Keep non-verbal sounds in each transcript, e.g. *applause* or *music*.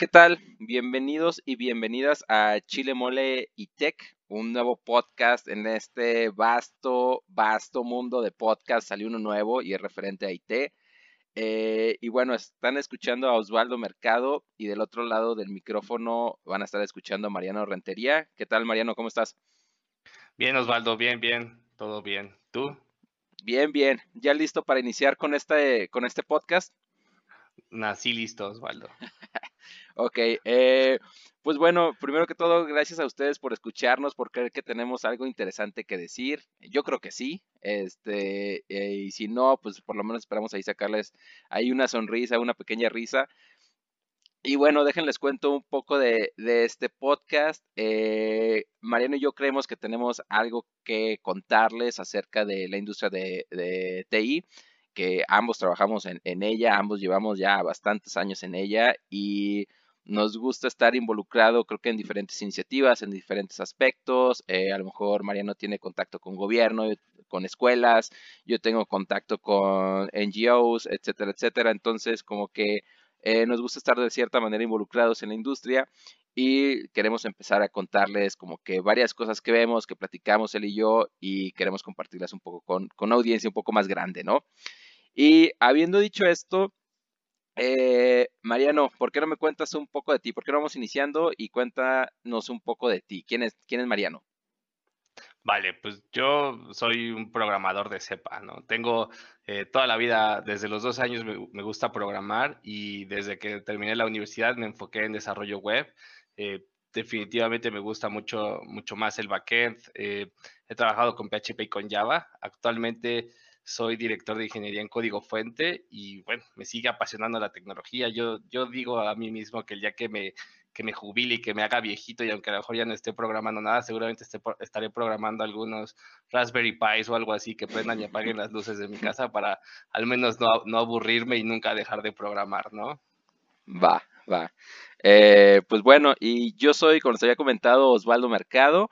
¿qué tal? Bienvenidos y bienvenidas a Chile Mole y Tech, un nuevo podcast en este vasto, vasto mundo de podcast. Salió uno nuevo y es referente a IT. Eh, y bueno, están escuchando a Osvaldo Mercado y del otro lado del micrófono van a estar escuchando a Mariano Rentería. ¿Qué tal, Mariano? ¿Cómo estás? Bien, Osvaldo, bien, bien, todo bien. ¿Tú? Bien, bien. ¿Ya listo para iniciar con este, con este podcast? Nací listo, Osvaldo. Ok, eh, pues bueno, primero que todo, gracias a ustedes por escucharnos, por creer que tenemos algo interesante que decir. Yo creo que sí, este, eh, y si no, pues por lo menos esperamos ahí sacarles ahí una sonrisa, una pequeña risa. Y bueno, déjenles cuento un poco de, este podcast. Eh, Mariano y yo creemos que tenemos algo que contarles acerca de la industria de, de TI que ambos trabajamos en, ella, ambos llevamos ya bastantes años en ella y nos gusta estar involucrado, creo que en diferentes iniciativas, en diferentes aspectos. Eh, a lo mejor Mariano tiene contacto con gobierno, con escuelas, yo tengo contacto con NGOs, etcétera, etcétera. Entonces, como que eh, nos gusta estar de cierta manera involucrados en la industria y queremos empezar a contarles como que varias cosas que vemos, que platicamos él y yo y queremos compartirlas un poco con, con una audiencia un poco más grande, ¿no? Y habiendo dicho esto, eh, Mariano, ¿por qué no me cuentas un poco de ti? ¿Por qué no vamos iniciando y cuéntanos un poco de ti? ¿Quién es, quién es Mariano? Vale, pues yo soy un programador de cepa, ¿no? Tengo eh, toda la vida, desde los dos años me, gusta programar y desde que terminé la universidad me enfoqué en desarrollo web. Eh, definitivamente me gusta mucho, mucho más el backend. he trabajado con PHP y con Java. Actualmente soy director de ingeniería en código fuente y bueno, me sigue apasionando la tecnología. Yo, yo digo a mí mismo que el día que me, que me jubile y que me haga viejito y aunque a lo mejor ya no esté programando nada, seguramente estaré programando algunos Raspberry Pis o algo así que prendan y apaguen las luces de mi casa para al menos no, no aburrirme y nunca dejar de programar, ¿no? Va, va. Eh, pues bueno, y yo soy, como les había comentado, Osvaldo Mercado.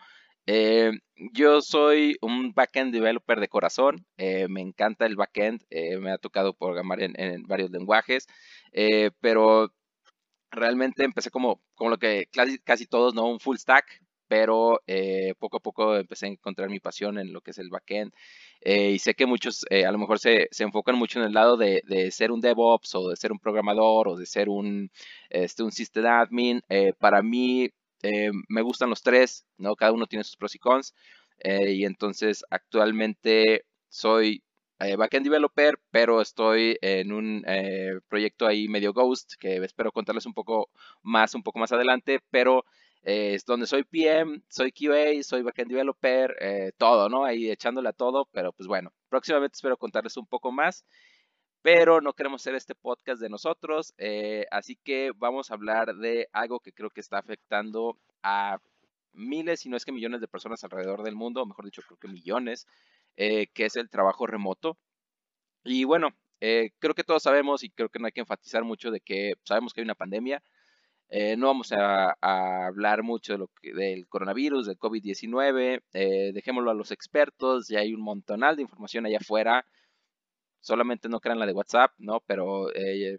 Eh, yo soy un backend developer de corazón, eh, me encanta el backend, eh, me ha tocado programar en, varios lenguajes, pero realmente empecé como, como lo que casi, todos, ¿no? Un full stack, pero poco a poco empecé a encontrar mi pasión en lo que es el backend. y sé que muchos a lo mejor se, enfocan mucho en el lado de, ser un DevOps o de ser un programador o de ser un, este, un system admin. para mí eh, me gustan los tres, ¿no? Cada uno tiene sus pros y cons. Eh, y entonces actualmente soy eh, backend developer, pero estoy en un proyecto ahí medio ghost que espero contarles un poco más, un poco más adelante, pero es donde soy PM, soy QA, soy backend developer, todo, ¿no? Ahí echándole a todo, pero pues bueno, próximamente espero contarles un poco más pero no queremos hacer este podcast de nosotros, eh, así que vamos a hablar de algo que creo que está afectando a miles, si no es que millones de personas alrededor del mundo, mejor dicho, creo que millones, eh, que es el trabajo remoto. Y bueno, eh, creo que todos sabemos y creo que no hay que enfatizar mucho de que sabemos que hay una pandemia. no vamos a, hablar mucho de lo que, del coronavirus, del COVID-19, dejémoslo a los expertos, ya hay un montonal de información allá afuera solamente no crean la de WhatsApp, ¿no? Pero eh,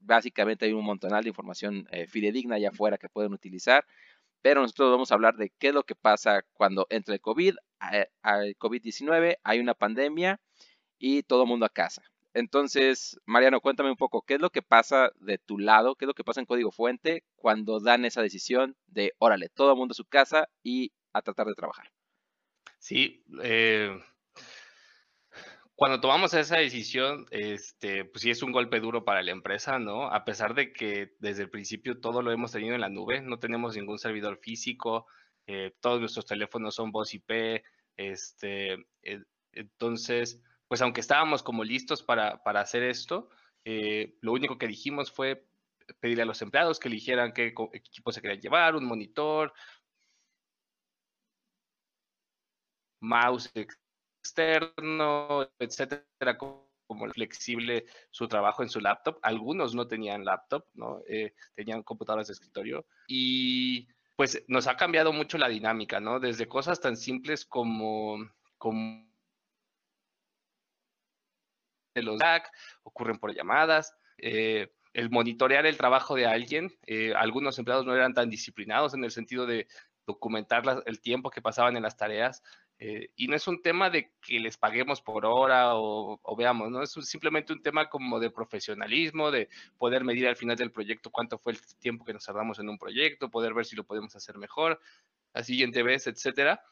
básicamente hay un montonal de información eh, fidedigna allá afuera que pueden utilizar. Pero nosotros vamos a hablar de qué es lo que pasa cuando entre el COVID, eh, al COVID-19, hay una pandemia y todo el mundo a casa. Entonces, Mariano, cuéntame un poco, ¿qué es lo que pasa de tu lado? ¿Qué es lo que pasa en Código Fuente cuando dan esa decisión de, órale, todo el mundo a su casa y a tratar de trabajar? Sí, eh, cuando tomamos esa decisión, este, pues sí es un golpe duro para la empresa, ¿no? A pesar de que desde el principio todo lo hemos tenido en la nube, no tenemos ningún servidor físico, eh, todos nuestros teléfonos son voz IP, este, entonces, pues aunque estábamos como listos para, para hacer esto, eh, lo único que dijimos fue pedirle a los empleados que eligieran qué equipo se querían llevar, un monitor, mouse, externo, etcétera, como flexible su trabajo en su laptop. Algunos no tenían laptop, ¿no? Eh, tenían computadoras de escritorio. Y pues nos ha cambiado mucho la dinámica, ¿no? Desde cosas tan simples como, como los Slack, ocurren por llamadas. Eh, el monitorear el trabajo de alguien. Eh, algunos empleados no eran tan disciplinados en el sentido de documentar el tiempo que pasaban en las tareas. Eh, y no es un tema de que les paguemos por hora o, veamos, ¿no? Es simplemente un tema como de profesionalismo, de poder medir al final del proyecto cuánto fue el tiempo que nos tardamos en un proyecto, poder ver si lo podemos hacer mejor, la siguiente vez, etcétera.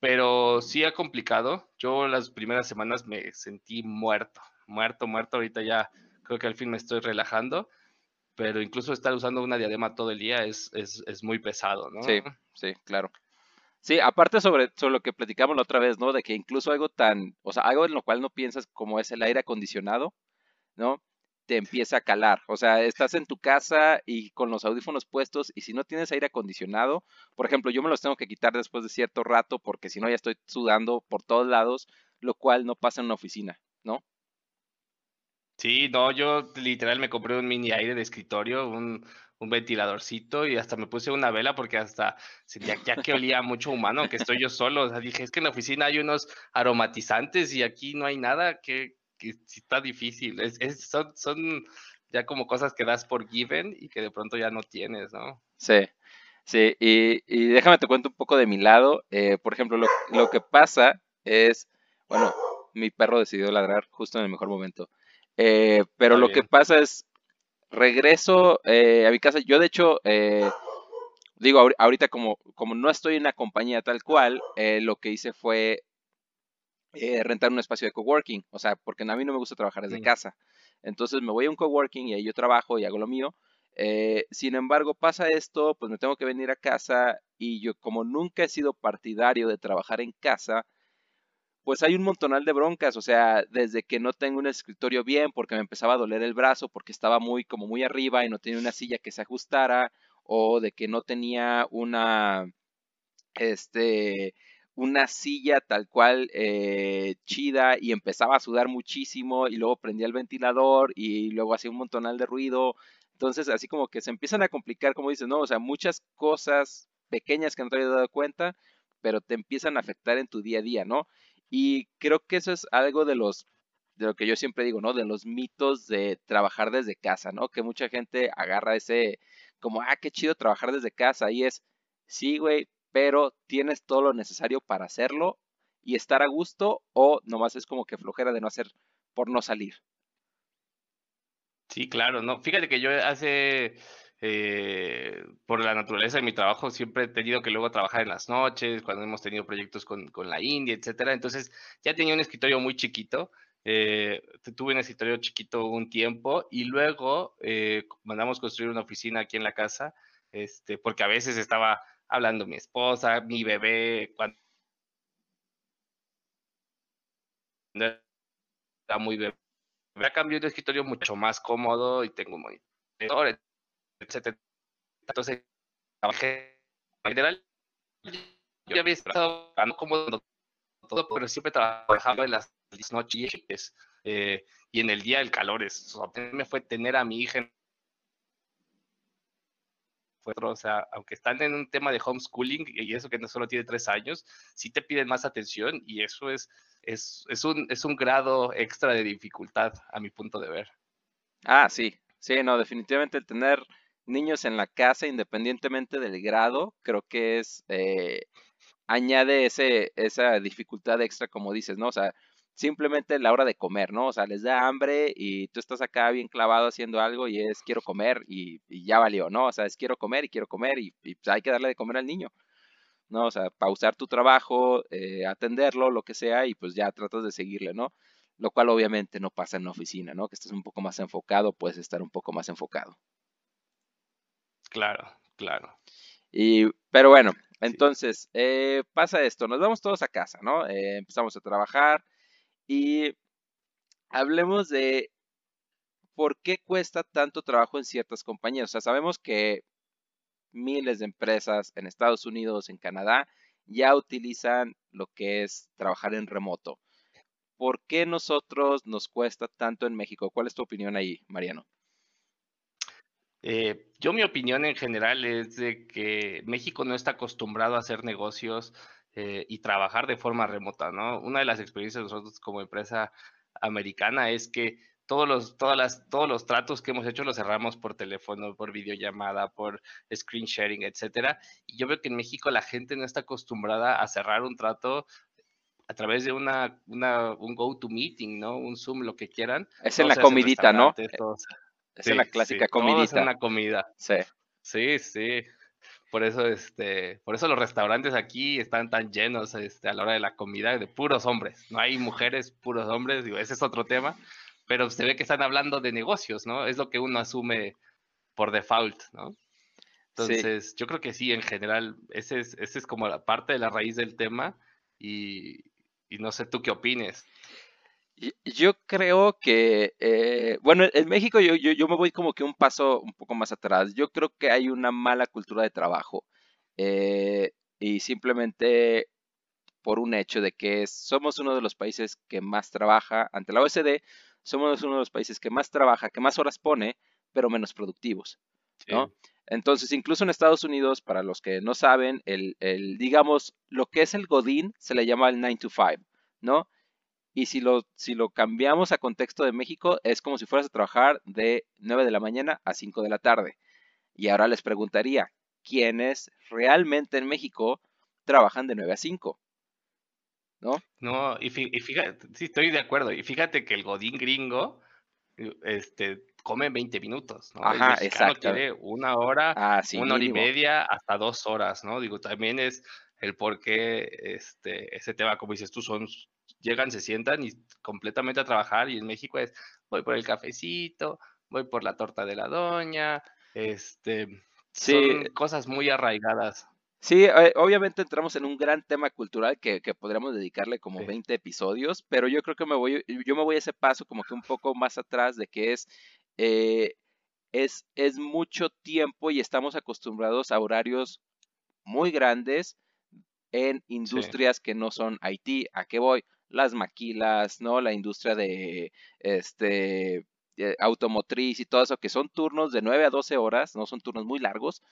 Pero sí ha complicado. Yo las primeras semanas me sentí muerto, muerto, muerto. Ahorita ya creo que al fin me estoy relajando, pero incluso estar usando una diadema todo el día es, es, muy pesado, ¿no? Sí, sí, claro. Sí, aparte sobre, sobre lo que platicamos la otra vez, ¿no? De que incluso algo tan, o sea, algo en lo cual no piensas como es el aire acondicionado, ¿no? Te empieza a calar. O sea, estás en tu casa y con los audífonos puestos y si no tienes aire acondicionado, por ejemplo, yo me los tengo que quitar después de cierto rato porque si no ya estoy sudando por todos lados, lo cual no pasa en una oficina, ¿no? Sí, no, yo literal me compré un mini aire de escritorio, un, un ventiladorcito y hasta me puse una vela porque hasta ya, ya que olía mucho humano, que estoy yo solo. O sea, dije, es que en la oficina hay unos aromatizantes y aquí no hay nada, que, que está difícil. Son, son ya como cosas que das por given y que de pronto ya no tienes, ¿no? Sí, sí, y, y déjame te cuento un poco de mi lado. Eh, por ejemplo, lo, lo que pasa es, bueno, mi perro decidió ladrar justo en el mejor momento. Eh, pero lo que pasa es, regreso eh, a mi casa. Yo, de hecho, eh, digo, ahorita como, como no estoy en una compañía tal cual, lo que hice fue rentar un espacio de coworking. O sea, porque a mí no me gusta trabajar desde mm. casa. Entonces me voy a un coworking y ahí yo trabajo y hago lo mío. sin embargo, pasa esto, pues me tengo que venir a casa y yo como nunca he sido partidario de trabajar en casa, pues hay un montonal de broncas, o sea, desde que no tengo un escritorio bien porque me empezaba a doler el brazo porque estaba muy como muy arriba y no tenía una silla que se ajustara o de que no tenía una este una silla tal cual eh, chida y empezaba a sudar muchísimo y luego prendía el ventilador y luego hacía un montonal de ruido. Entonces, así como que se empiezan a complicar, como dices, ¿no? O sea, muchas cosas pequeñas que no te habías dado cuenta, pero te empiezan a afectar en tu día a día, ¿no? Y creo que eso es algo de los, de lo que yo siempre digo, ¿no? De los mitos de trabajar desde casa, ¿no? Que mucha gente agarra ese, como, ah, qué chido trabajar desde casa. Y es, sí, güey, pero tienes todo lo necesario para hacerlo y estar a gusto o nomás es como que flojera de no hacer por no salir. Sí, claro, no. Fíjate que yo hace eh, por la naturaleza de mi trabajo siempre he tenido que luego trabajar en las noches, cuando hemos tenido proyectos con, con la India, etcétera. Entonces ya tenía un escritorio muy chiquito. Eh, tuve un escritorio chiquito un tiempo y luego eh, mandamos construir una oficina aquí en la casa, este, porque a veces estaba hablando mi esposa, mi bebé, cuando era muy bebé. Ya cambió de escritorio mucho más cómodo y tengo un monitor, entonces, trabajé en general. Yo había estado como todo, pero siempre trabajaba en las noches eh, y en el día el calor. Es, me fue tener a mi hija o sea, aunque están en un tema de homeschooling y eso que no solo tiene tres años, sí te piden más atención y eso es, es, es, un, es un grado extra de dificultad a mi punto de ver. Ah, sí, sí, no, definitivamente tener niños en la casa, independientemente del grado, creo que es, eh, añade ese, esa dificultad extra, como dices, ¿no? O sea, simplemente la hora de comer, ¿no? O sea, les da hambre y tú estás acá bien clavado haciendo algo y es quiero comer y, ya valió, ¿no? O sea, es quiero comer y quiero comer y, pues, hay que darle de comer al niño, ¿no? O sea, pausar tu trabajo, eh, atenderlo, lo que sea y pues ya tratas de seguirle, ¿no? Lo cual obviamente no pasa en la oficina, ¿no? Que estés un poco más enfocado, puedes estar un poco más enfocado. Claro, claro. Y, pero bueno, entonces eh, pasa esto, nos vamos todos a casa, ¿no? Eh, empezamos a trabajar y hablemos de por qué cuesta tanto trabajo en ciertas compañías. O sea, sabemos que miles de empresas en Estados Unidos, en Canadá, ya utilizan lo que es trabajar en remoto. ¿Por qué nosotros nos cuesta tanto en México? ¿Cuál es tu opinión ahí, Mariano? Eh, yo mi opinión en general es de que México no está acostumbrado a hacer negocios eh, y trabajar de forma remota, ¿no? Una de las experiencias de nosotros como empresa americana es que todos los, todas las, todos los tratos que hemos hecho los cerramos por teléfono, por videollamada, por screen sharing, etcétera. Y yo veo que en México la gente no está acostumbrada a cerrar un trato a través de una, una un go-to-meeting, ¿no? Un Zoom, lo que quieran. Es en la comidita, ¿no? Es la clásica comidita. es en la comida. Sí. Sí, sí. Por eso, este, por eso los restaurantes aquí están tan llenos este, a la hora de la comida de puros hombres. No hay mujeres, puros hombres. Digo, ese es otro tema. Pero se ve que están hablando de negocios, ¿no? Es lo que uno asume por default, ¿no? Entonces, yo creo que sí, en general, ese es, ese es como la parte de la raíz del tema. Y, y no sé tú qué opines. Yo creo que, eh, bueno, en México yo, yo, me voy como que un paso un poco más atrás. Yo creo que hay una mala cultura de trabajo eh, y simplemente por un hecho de que somos uno de los países que más trabaja ante la OSD, somos uno de los países que más trabaja, que más horas pone, pero menos productivos, ¿no? Entonces, incluso en Estados Unidos, para los que no saben, el, digamos, lo que es el Godín se le llama el 9 to 5, ¿no? Y si lo, si lo cambiamos a contexto de México, es como si fueras a trabajar de 9 de la mañana a 5 de la tarde. Y ahora les preguntaría, ¿quiénes realmente en México trabajan de 9 a 5? ¿No? No, y fíjate, sí, estoy de acuerdo. Y fíjate que el Godín gringo, este, come 20 minutos, ¿no? Ajá, exacto. Una hora, ah, una hora y media, hasta dos horas, ¿no? Digo, también es el por qué este, ese tema, como dices tú, son, llegan, se sientan y completamente a trabajar y en México es, voy por el cafecito, voy por la torta de la doña, este, son cosas muy arraigadas. Sí, eh, obviamente entramos en un gran tema cultural que, que podríamos dedicarle como 20 episodios, pero yo creo que me voy, yo me voy a ese paso como que un poco más atrás de que es, eh, es, es mucho tiempo y estamos acostumbrados a horarios muy grandes en industrias que no son IT. ¿A qué voy? Las maquilas, ¿no? La industria de este eh, automotriz y todo eso, que son turnos de 9 a 12 horas, no son turnos muy largos,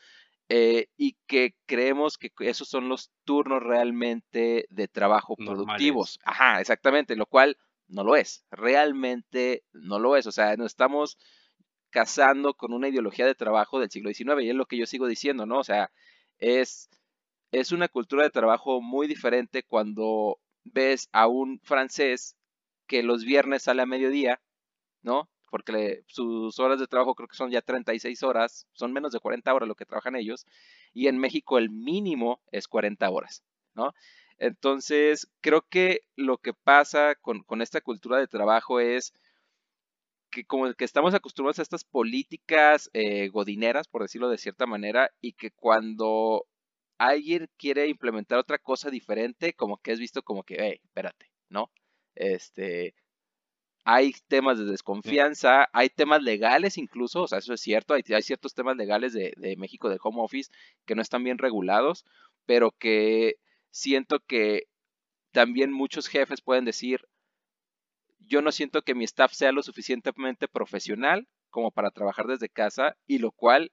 eh, y que creemos que esos son los turnos realmente de trabajo productivos. Ajá, exactamente, lo cual no lo es, realmente no lo es, o sea, nos estamos casando con una ideología de trabajo del siglo XIX y es lo que yo sigo diciendo, ¿no? O sea, es, es una cultura de trabajo muy diferente cuando ves a un francés que los viernes sale a mediodía, ¿no? porque sus horas de trabajo creo que son ya 36 horas, son menos de 40 horas lo que trabajan ellos, y en México el mínimo es 40 horas, ¿no? Entonces, creo que lo que pasa con, esta cultura de trabajo es que como que estamos acostumbrados a estas políticas eh, godineras, por decirlo de cierta manera, y que cuando alguien quiere implementar otra cosa diferente, como que es visto como que, hey, espérate, ¿no? Este, hay temas de desconfianza, hay temas legales incluso, o sea, eso es cierto, hay, ciertos temas legales de, México de home office que no están bien regulados, pero que siento que también muchos jefes pueden decir, yo no siento que mi staff sea lo suficientemente profesional como para trabajar desde casa y lo cual,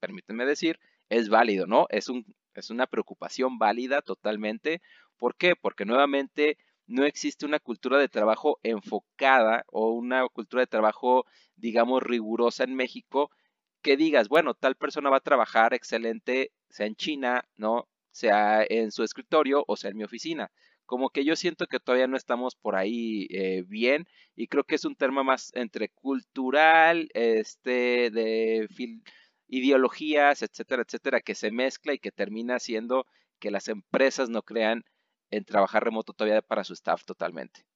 permítanme decir, es válido, ¿no? Es, un, es una preocupación válida totalmente. ¿Por qué? Porque nuevamente no existe una cultura de trabajo enfocada o una cultura de trabajo, digamos, rigurosa en México que digas, bueno, tal persona va a trabajar excelente, sea en China, ¿no? Sea en su escritorio o sea en mi oficina. Como que yo siento que todavía no estamos por ahí eh, bien y creo que es un tema más entre cultural, este, de ideologías, etcétera, etcétera, que se mezcla y que termina haciendo que las empresas no crean en trabajar remoto todavía para su staff totalmente.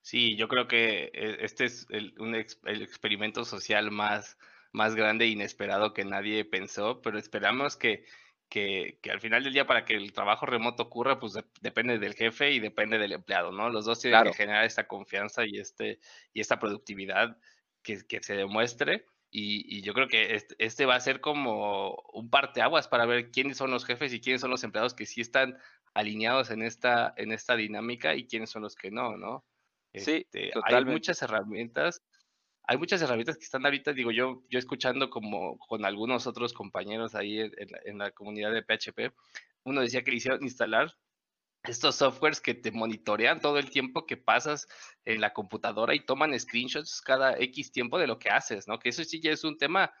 Sí, yo creo que eh, este es el, el experimento social más, más grande e inesperado que nadie pensó, pero esperamos que, que, al final del día para que el trabajo remoto ocurra, pues depende del jefe y depende del empleado, ¿no? Los dos tienen que generar esta confianza y, este, y esta productividad que, que se demuestre. Y, y, yo creo que este, este, va a ser como un parteaguas para ver quiénes son los jefes y quiénes son los empleados que sí están alineados en esta, en esta dinámica y quiénes son los que no, ¿no? Sí, este, hay muchas herramientas, hay muchas herramientas que están ahorita, digo yo, yo escuchando como con algunos otros compañeros ahí en, la, comunidad de PHP, uno decía que le hicieron instalar estos softwares que te monitorean todo el tiempo que pasas en la computadora y toman screenshots cada X tiempo de lo que haces, ¿no? Que eso sí ya es un tema,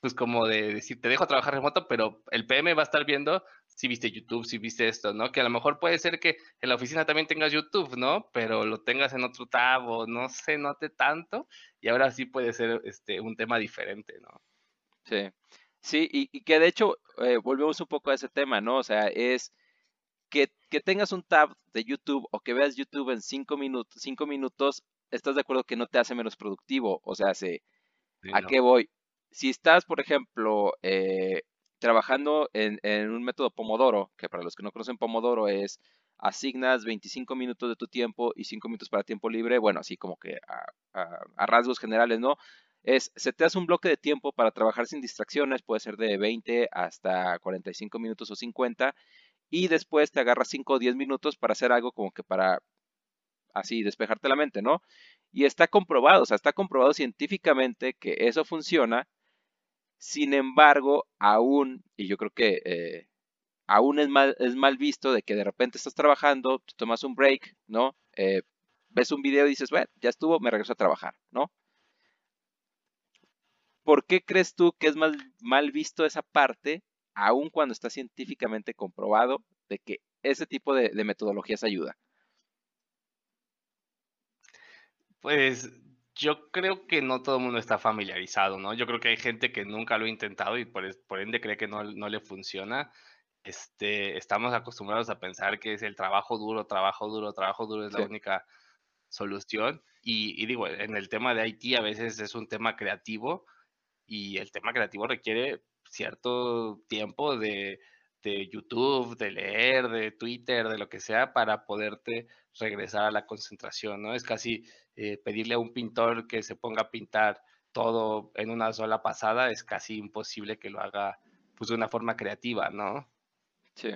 pues como de decir, te dejo trabajar remoto, pero el PM va a estar viendo si viste YouTube, si viste esto, ¿no? Que a lo mejor puede ser que en la oficina también tengas YouTube, ¿no? Pero lo tengas en otro tab o no se note tanto y ahora sí puede ser este, un tema diferente, ¿no? Sí, sí, y, que de hecho eh, volvemos un poco a ese tema, ¿no? O sea, es que, que, tengas un tab de YouTube o que veas YouTube en cinco minutos, cinco minutos, ¿estás de acuerdo que no te hace menos productivo? O sea, ¿a qué voy? Si estás, por ejemplo, eh, trabajando en, un método Pomodoro, que para los que no conocen Pomodoro es asignas 25 minutos de tu tiempo y 5 minutos para tiempo libre, bueno, así como que a, rasgos generales, ¿no? Es, se te hace un bloque de tiempo para trabajar sin distracciones, puede ser de 20 hasta 45 minutos o 50, y después te agarras 5 o 10 minutos para hacer algo como que para así despejarte la mente, ¿no? Y está comprobado, o sea, está comprobado científicamente que eso funciona sin embargo, aún, y yo creo que eh, aún es mal, es mal visto de que de repente estás trabajando, tomas un break, ¿no? Eh, ves un video y dices, bueno, ya estuvo, me regreso a trabajar, ¿no? ¿Por qué crees tú que es mal, mal visto esa parte, aún cuando está científicamente comprobado de que ese tipo de, de metodologías ayuda? Pues yo creo que no todo el mundo está familiarizado, ¿no? Yo creo que hay gente que nunca lo ha intentado y por, ende cree que no, le funciona. Este, estamos acostumbrados a pensar que es el trabajo duro, trabajo duro, trabajo duro es la única solución. Y, digo, en el tema de IT a veces es un tema creativo y el tema creativo requiere cierto tiempo de, de YouTube, de leer, de Twitter, de lo que sea, para poderte regresar a la concentración, ¿no? Es casi eh, pedirle a un pintor que se ponga a pintar todo en una sola pasada, es casi imposible que lo haga pues de una forma creativa, ¿no? Sí.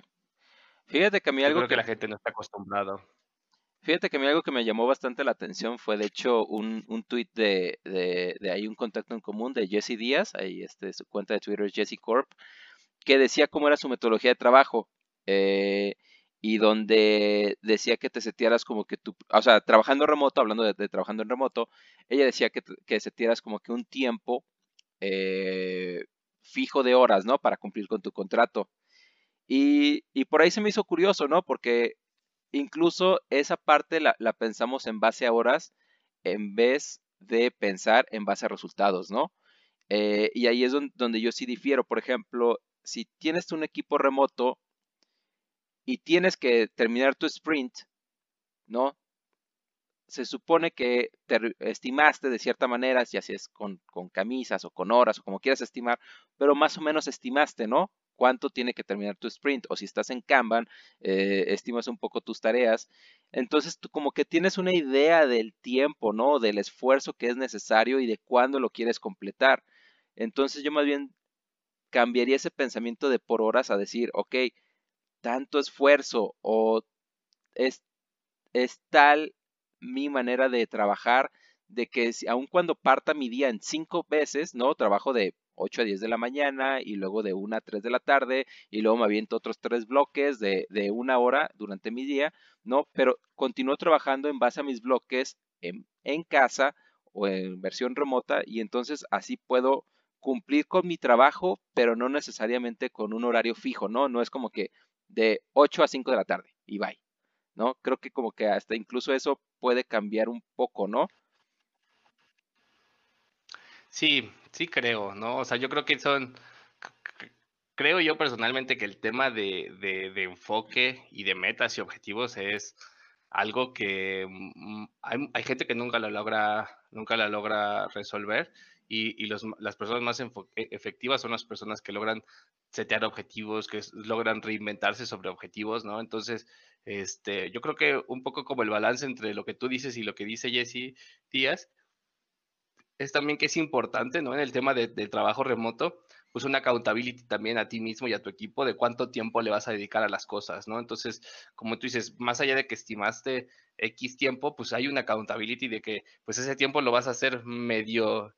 Fíjate que a mí algo creo que, la gente no está acostumbrado. Fíjate que a mí algo que me llamó bastante la atención fue de hecho un, un tweet de, de, de ahí un contacto en común de Jesse Díaz, ahí este, su cuenta de Twitter es Jesse Corp, que decía cómo era su metodología de trabajo. Eh, y donde decía que te setearas como que tú, o sea, trabajando remoto, hablando de, trabajando en remoto, ella decía que, que setearas como que un tiempo eh, fijo de horas, ¿no? Para cumplir con tu contrato. Y, y, por ahí se me hizo curioso, ¿no? Porque incluso esa parte la, pensamos en base a horas en vez de pensar en base a resultados, ¿no? Eh, y ahí es donde yo sí difiero. Por ejemplo, si tienes un equipo remoto, y tienes que terminar tu sprint, ¿no? Se supone que te estimaste de cierta manera, si así es con, camisas o con horas o como quieras estimar, pero más o menos estimaste, ¿no? Cuánto tiene que terminar tu sprint. O si estás en Kanban, eh, estimas un poco tus tareas. Entonces tú como que tienes una idea del tiempo, ¿no? Del esfuerzo que es necesario y de cuándo lo quieres completar. Entonces yo más bien cambiaría ese pensamiento de por horas a decir, ok, tanto esfuerzo o es tal mi manera de trabajar de que aun cuando parta mi día en cinco veces, ¿no? Trabajo de 8 a 10 de la mañana y luego de 1 a 3 de la tarde y luego me aviento otros tres bloques de, de una hora durante mi día, ¿no? Pero continúo trabajando en base a mis bloques en, en casa o en versión remota y entonces así puedo cumplir con mi trabajo, pero no necesariamente con un horario fijo, ¿no? No es como que de 8 a 5 de la tarde y bye. ¿No? Creo que como que hasta incluso eso puede cambiar un poco, ¿no? Sí, sí creo, ¿no? O sea, yo creo que son, creo yo personalmente que el tema de, de, enfoque y de metas y objetivos es algo que mm, hay, gente que nunca lo logra, nunca la logra resolver y, y los, las personas más e, efectivas son las personas que logran setear objetivos, que logran reinventarse sobre objetivos, ¿no? Entonces, este, yo creo que un poco como el balance entre lo que tú dices y lo que dice Jesse Díaz, es también que es importante, ¿no? En el tema de, del trabajo remoto, pues una accountability también a ti mismo y a tu equipo de cuánto tiempo le vas a dedicar a las cosas, ¿no? Entonces, como tú dices, más allá de que estimaste X tiempo, pues hay una accountability de que pues ese tiempo lo vas a hacer medio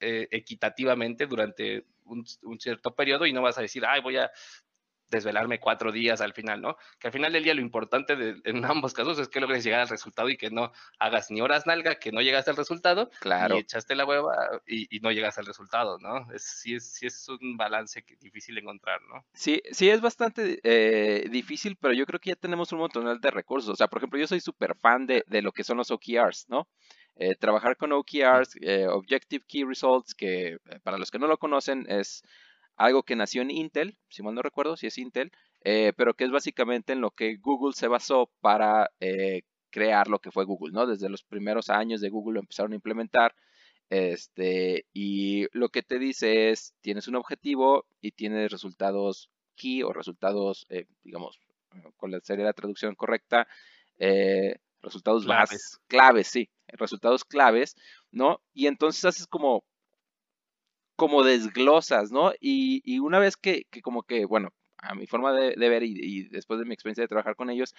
eh, equitativamente durante un, cierto periodo y no vas a decir, ay, voy a desvelarme cuatro días al final, ¿no? Que al final del día lo importante de, en ambos casos es que logres llegar al resultado y que no hagas ni horas nalga, que no llegaste al resultado, claro. y echaste la hueva y, no llegas al resultado, ¿no? Es, sí, es, sí es un balance que difícil encontrar, ¿no? Sí, sí es bastante eh, difícil, pero yo creo que ya tenemos un montón de recursos. O sea, por ejemplo, yo soy súper fan de, de, lo que son los OKRs, ¿no? Eh, trabajar con OKRs, eh, Objective Key Results, que para los que no lo conocen es algo que nació en Intel, si mal no recuerdo, si es Intel, eh, pero que es básicamente en lo que Google se basó para eh, crear lo que fue Google, ¿no? Desde los primeros años de Google lo empezaron a implementar. Este, y lo que te dice es, tienes un objetivo y tienes resultados key o resultados, eh, digamos, con la serie de la traducción correcta, resultados claves. claves, sí, resultados claves, ¿no? Y entonces haces como como desglosas, ¿no? Y, una vez que, como que, bueno, a mi forma de, ver y, después de mi experiencia de trabajar con ellos,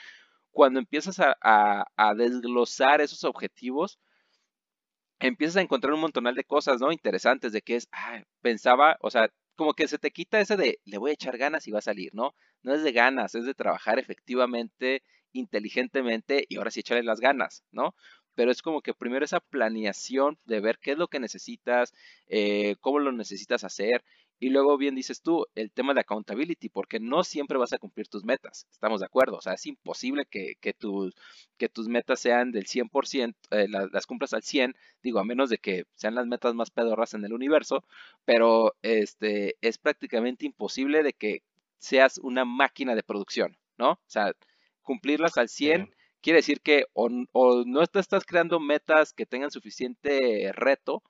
cuando empiezas a, desglosar esos objetivos, empiezas a encontrar un montonal de cosas, ¿no? Interesantes, de que es, ah, pensaba, o sea, como que se te quita ese de, le voy a echar ganas y va a salir, ¿no? No es de ganas, es de trabajar efectivamente, inteligentemente y ahora sí echarle las ganas, ¿no? Pero es como que primero esa planeación de ver qué es lo que necesitas, eh, cómo lo necesitas hacer, y luego bien dices tú, el tema de accountability, porque no siempre vas a cumplir tus metas, estamos de acuerdo, o sea, es imposible que, que, tus metas sean del 100%, eh, las, cumplas al 100, digo, a menos de que sean las metas más pedorras en el universo, pero este, es prácticamente imposible de que seas una máquina de producción, ¿no? O sea, cumplirlas al 100 quiere decir que o, no te estás creando metas que tengan suficiente reto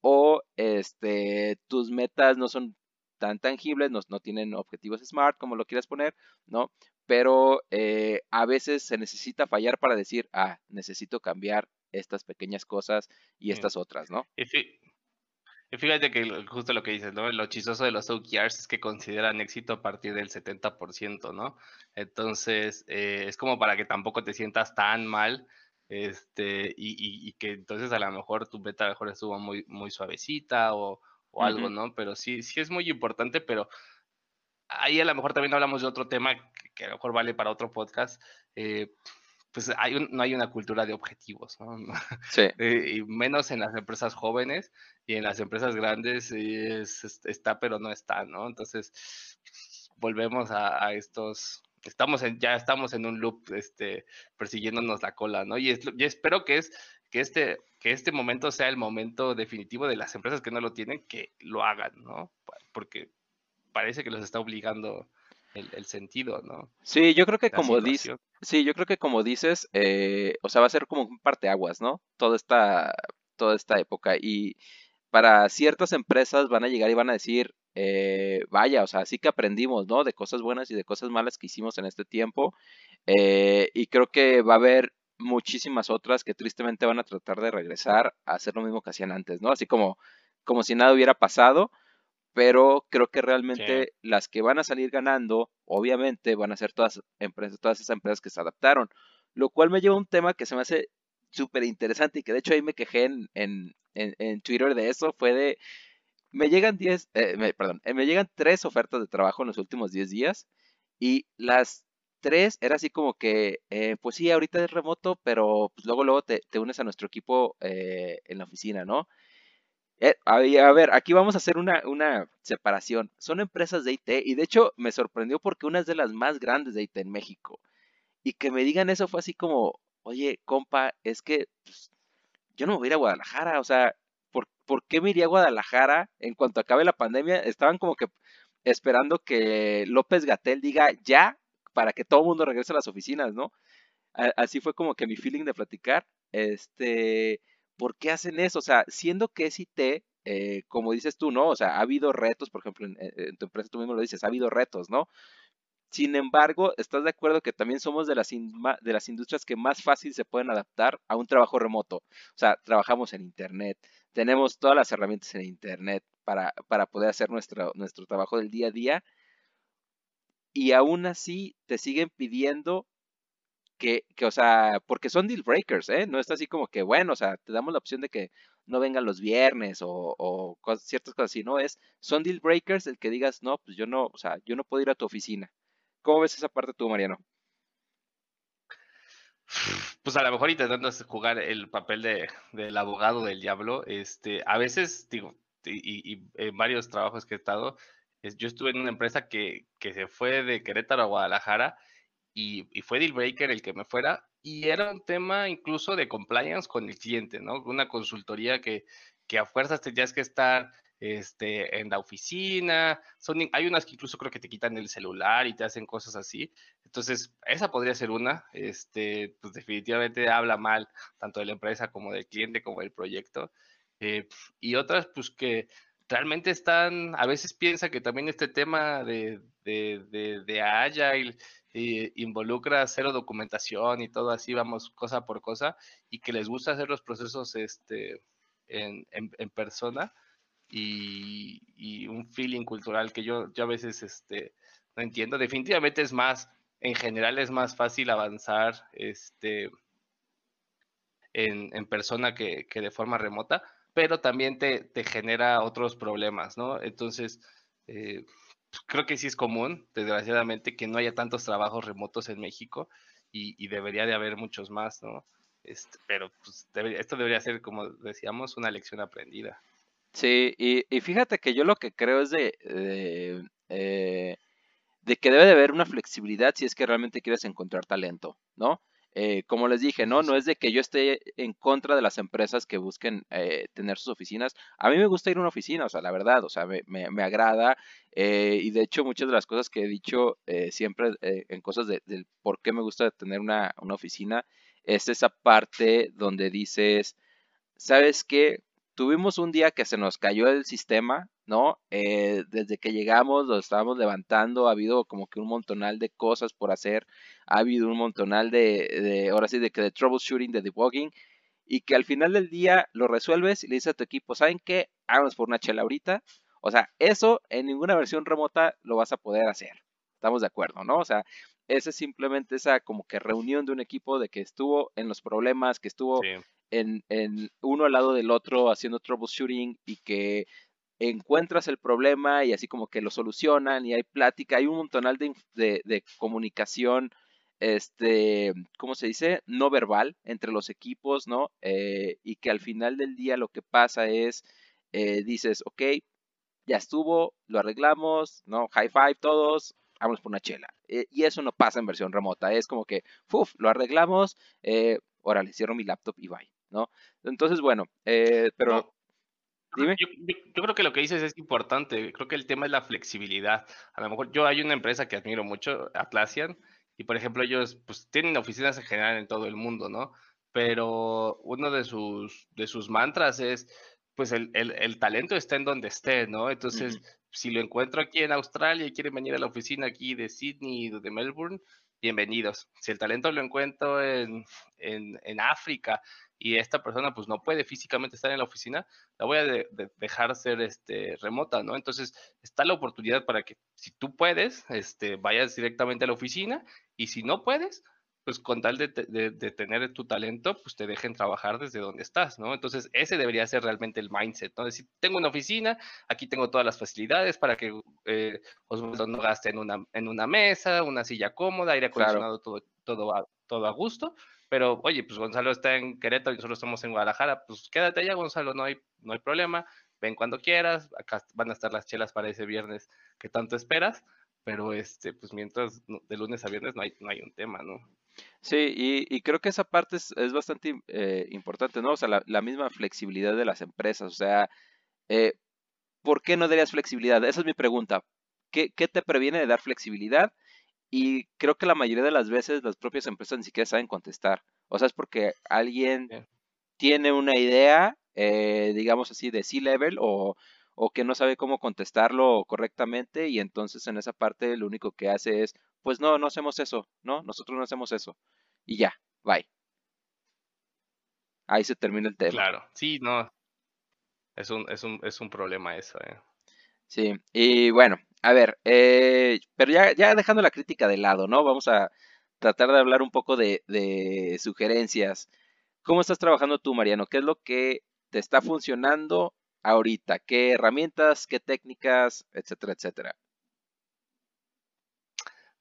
o este, tus metas no son tan tangibles, no, no tienen objetivos smart, como lo quieras poner, ¿no? Pero eh, a veces se necesita fallar para decir, ah, necesito cambiar estas pequeñas cosas y estas otras, ¿no? Y fíjate que justo lo que dices, ¿no? Lo chistoso de los OKRs es que consideran éxito a partir del 70%, ¿no? Entonces, eh, es como para que tampoco te sientas tan mal, este, y, que entonces a lo mejor tu beta mejor estuvo muy, muy suavecita o, algo, ¿no? Pero sí, sí es muy importante, pero ahí a lo mejor también hablamos de otro tema que, a lo mejor vale para otro podcast. Eh, pues hay no hay una cultura de objetivos, ¿no? *laughs* Sí. Eh, y menos en las empresas jóvenes y en las empresas grandes está, pero no está, ¿no? Entonces, volvemos a, estos, estamos en, ya estamos en un loop, este, persiguiéndonos la cola, ¿no? Y, espero que es, que este, que este momento sea el momento definitivo de las empresas que no lo tienen, que lo hagan, ¿no? Porque parece que los está obligando el, sentido, ¿no? Sí, yo creo que como dices, sí, yo creo que como dices, eh, o sea, va a ser como un parteaguas, ¿no? Toda esta, toda esta época y para ciertas empresas van a llegar y van a decir, eh, vaya, o sea, sí que aprendimos, ¿no? De cosas buenas y de cosas malas que hicimos en este tiempo. Eh, y creo que va a haber muchísimas otras que tristemente van a tratar de regresar a hacer lo mismo que hacían antes, ¿no? Así como, como si nada hubiera pasado pero creo que realmente las que van a salir ganando, obviamente, van a ser todas empresas, todas esas empresas que se adaptaron, lo cual me lleva a un tema que se me hace súper interesante y que de hecho ahí me quejé en, en, en, Twitter de eso, fue de, me llegan 10, eh, perdón, eh, me llegan tres ofertas de trabajo en los últimos 10 días y las tres era así como que, eh, pues sí, ahorita es remoto, pero pues luego, luego te, te unes a nuestro equipo en la oficina, ¿no? Eh, a ver, aquí vamos a hacer una, una, separación. Son empresas de IT y de hecho me sorprendió porque una es de las más grandes de IT en México. Y que me digan eso fue así como, oye, compa, es que pues, yo no me voy a ir a Guadalajara. O sea, ¿por, ¿por qué me iría a Guadalajara en cuanto acabe la pandemia? Estaban como que esperando que López Gatel diga ya para que todo el mundo regrese a las oficinas, ¿no? Así fue como que mi feeling de platicar. Este, ¿por qué hacen eso? O sea, siendo que es IT, eh, como dices tú, ¿no? O sea, ha habido retos, por ejemplo, en, tu empresa tú mismo lo dices, ha habido retos, ¿no? Sin embargo, ¿estás de acuerdo que también somos de las, de las industrias que más fácil se pueden adaptar a un trabajo remoto? O sea, trabajamos en Internet, tenemos todas las herramientas en Internet para, para poder hacer nuestro, nuestro trabajo del día a día y aún así te siguen pidiendo que, que, o sea, porque son deal breakers, ¿eh? No está así como que, bueno, o sea, te damos la opción de que no vengan los viernes o, ciertas cosas así, ¿no? Es, son deal breakers el que digas, no, pues yo no, o sea, yo no puedo ir a tu oficina. ¿Cómo ves esa parte tú, Mariano? Pues a lo mejor intentando jugar el papel de, del abogado del diablo, este, a veces, digo, y, en varios trabajos que he estado, yo estuve en una empresa que, que se fue de Querétaro a Guadalajara y, y, fue deal breaker el que me fuera y era un tema incluso de compliance con el cliente, ¿no? Una consultoría que, que a fuerzas tenías que estar este, en la oficina. Son, hay unas que incluso creo que te quitan el celular y te hacen cosas así. Entonces, esa podría ser una. Este, pues definitivamente habla mal tanto de la empresa como del cliente, como del proyecto. Eh, y otras, pues que realmente están, a veces piensa que también este tema de, de, de, de Agile eh, involucra cero documentación y todo así, vamos cosa por cosa, y que les gusta hacer los procesos este, en, en, en persona y, un feeling cultural que yo, yo a veces este, no entiendo. Definitivamente es más, en general es más fácil avanzar este, en, en persona que, que, de forma remota, pero también te, te genera otros problemas, ¿no? Entonces, eh, creo que sí es común, desgraciadamente, que no haya tantos trabajos remotos en México y, y debería de haber muchos más, ¿no? Este, pero pues, esto debería ser, como decíamos, una lección aprendida. Sí, y, y fíjate que yo lo que creo es de, de, eh, de que debe de haber una flexibilidad si es que realmente quieres encontrar talento, ¿no? Eh, como les dije, ¿no? No es de que yo esté en contra de las empresas que busquen eh, tener sus oficinas. A mí me gusta ir a una oficina, o sea, la verdad, o sea, me, me, agrada. y de hecho, muchas de las cosas que he dicho siempre en cosas de, del por qué me gusta tener una, una oficina es esa parte donde dices, ¿sabes qué? tuvimos un día que se nos cayó el sistema, ¿no? Eh, desde que llegamos lo estábamos levantando, ha habido como que un montonal de cosas por hacer, ha habido un montonal de, de ahora sí, de que de troubleshooting, de debugging, y que al final del día lo resuelves y le dices a tu equipo, ¿saben qué? Háganos por una chela ahorita. O sea, eso en ninguna versión remota lo vas a poder hacer. Estamos de acuerdo, ¿no? O sea, esa es simplemente esa como que reunión de un equipo de que estuvo en los problemas, que estuvo en, en uno al lado del otro haciendo troubleshooting y que encuentras el problema y así como que lo solucionan y hay plática, hay un montonal de, comunicación, este, ¿cómo se dice? No verbal entre los equipos, ¿no? Eh, y que al final del día lo que pasa es, eh, dices, ok, ya estuvo, lo arreglamos, ¿no? High five todos, vamos por una chela. Eh, y eso no pasa en versión remota, es como que, uf, lo arreglamos, órale, cierro mi laptop y bye. ¿no? Entonces, bueno, pero... Dime. Yo, creo que lo que dices es importante. Creo que el tema es la flexibilidad. A lo mejor yo hay una empresa que admiro mucho, Atlassian, y por ejemplo ellos pues tienen oficinas en general en todo el mundo, ¿no? Pero uno de sus, de sus mantras es, pues el, el, el talento está en donde esté, ¿no? Entonces, si lo encuentro aquí en Australia y quieren venir a la oficina aquí de Sydney o de Melbourne, bienvenidos. Si el talento lo encuentro en, en, en África y esta persona pues no puede físicamente estar en la oficina, la voy a dejar ser este, remota, ¿no? Entonces está la oportunidad para que si tú puedes, este, vayas directamente a la oficina y si no puedes, pues con tal de, de, tener tu talento, pues te dejen trabajar desde donde estás, ¿no? Entonces ese debería ser realmente el mindset, ¿no? Decir, tengo una oficina, aquí tengo todas las facilidades para que eh, Osvaldo no gaste en una, en una mesa, una silla cómoda, aire acondicionado, todo, todo, todo a gusto, pero, oye, pues Gonzalo está en Querétaro y nosotros estamos en Guadalajara, pues quédate allá, Gonzalo, no hay, no hay problema, ven cuando quieras, acá van a estar las chelas para ese viernes que tanto esperas, pero este, pues mientras de lunes a viernes no hay, no hay un tema, ¿no? Sí, y, creo que esa parte es, bastante eh, importante, ¿no? O sea, la, misma flexibilidad de las empresas, o sea, eh, ¿por qué no darías flexibilidad? Esa es mi pregunta. ¿Qué, ¿Qué te previene de dar flexibilidad? Y creo que la mayoría de las veces las propias empresas ni siquiera saben contestar. O sea, es porque alguien tiene una idea, eh, digamos así, de C-level o, o que no sabe cómo contestarlo correctamente y entonces en esa parte lo único que hace es, pues no, no hacemos eso, ¿no? Nosotros no hacemos eso. Y ya, bye. Ahí se termina el tema. Claro, sí, no. Es un, es un, es un problema eso, ¿eh? Sí, y bueno, a ver, eh, pero ya, ya dejando la crítica de lado, ¿no? Vamos a, tratar de hablar un poco de, de sugerencias. ¿Cómo estás trabajando tú, Mariano? ¿Qué es lo que te está funcionando ahorita? ¿Qué herramientas, qué técnicas, etcétera, etcétera?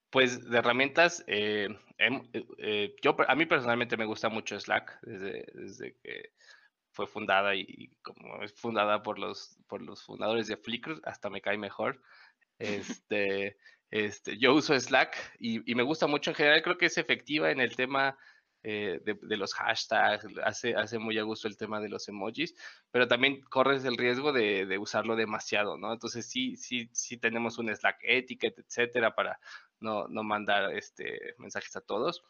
Pues de herramientas, eh, em, eh, eh, yo a mí personalmente me gusta mucho Slack desde, desde que fue fundada y, como es fundada por los, por los fundadores de Flickr, hasta me cae mejor. *laughs* Este, este, yo uso Slack y, y, me gusta mucho en general, creo que es efectiva en el tema de, de, los hashtags, hace, hace muy a gusto el tema de los emojis, pero también corres el riesgo de, de usarlo demasiado, ¿no? Entonces sí, sí, sí tenemos un Slack etiquette, etcétera, para no, no mandar este, mensajes a todos.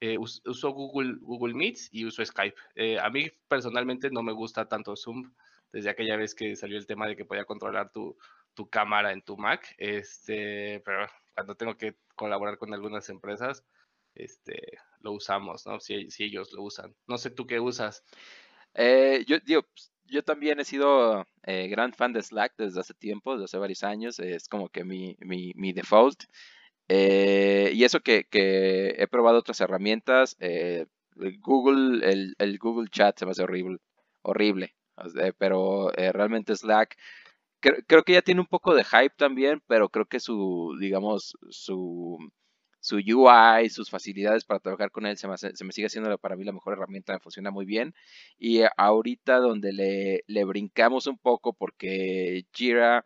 Eh, uso Google, Google Meets y uso Skype. Eh, a mí personalmente no me gusta tanto Zoom desde aquella vez que salió el tema de que podía controlar tu, tu cámara en tu Mac. Este, pero cuando tengo que colaborar con algunas empresas, este, lo usamos, ¿no? Si, ellos lo usan. No sé tú qué usas. Eh, yo, digo, yo también he sido gran fan de Slack desde hace tiempo, desde hace varios años. Es como que mi, mi, mi default. Eh, y eso que, he probado otras herramientas, eh, Google, el, Google Chat se me hace horrible, horrible. pero eh, realmente Slack, creo, que ya tiene un poco de hype también, pero creo que su, digamos, su, su UI, sus facilidades para trabajar con él se me, se me sigue siendo para mí la mejor herramienta, funciona muy bien. Y ahorita donde le, le brincamos un poco porque Jira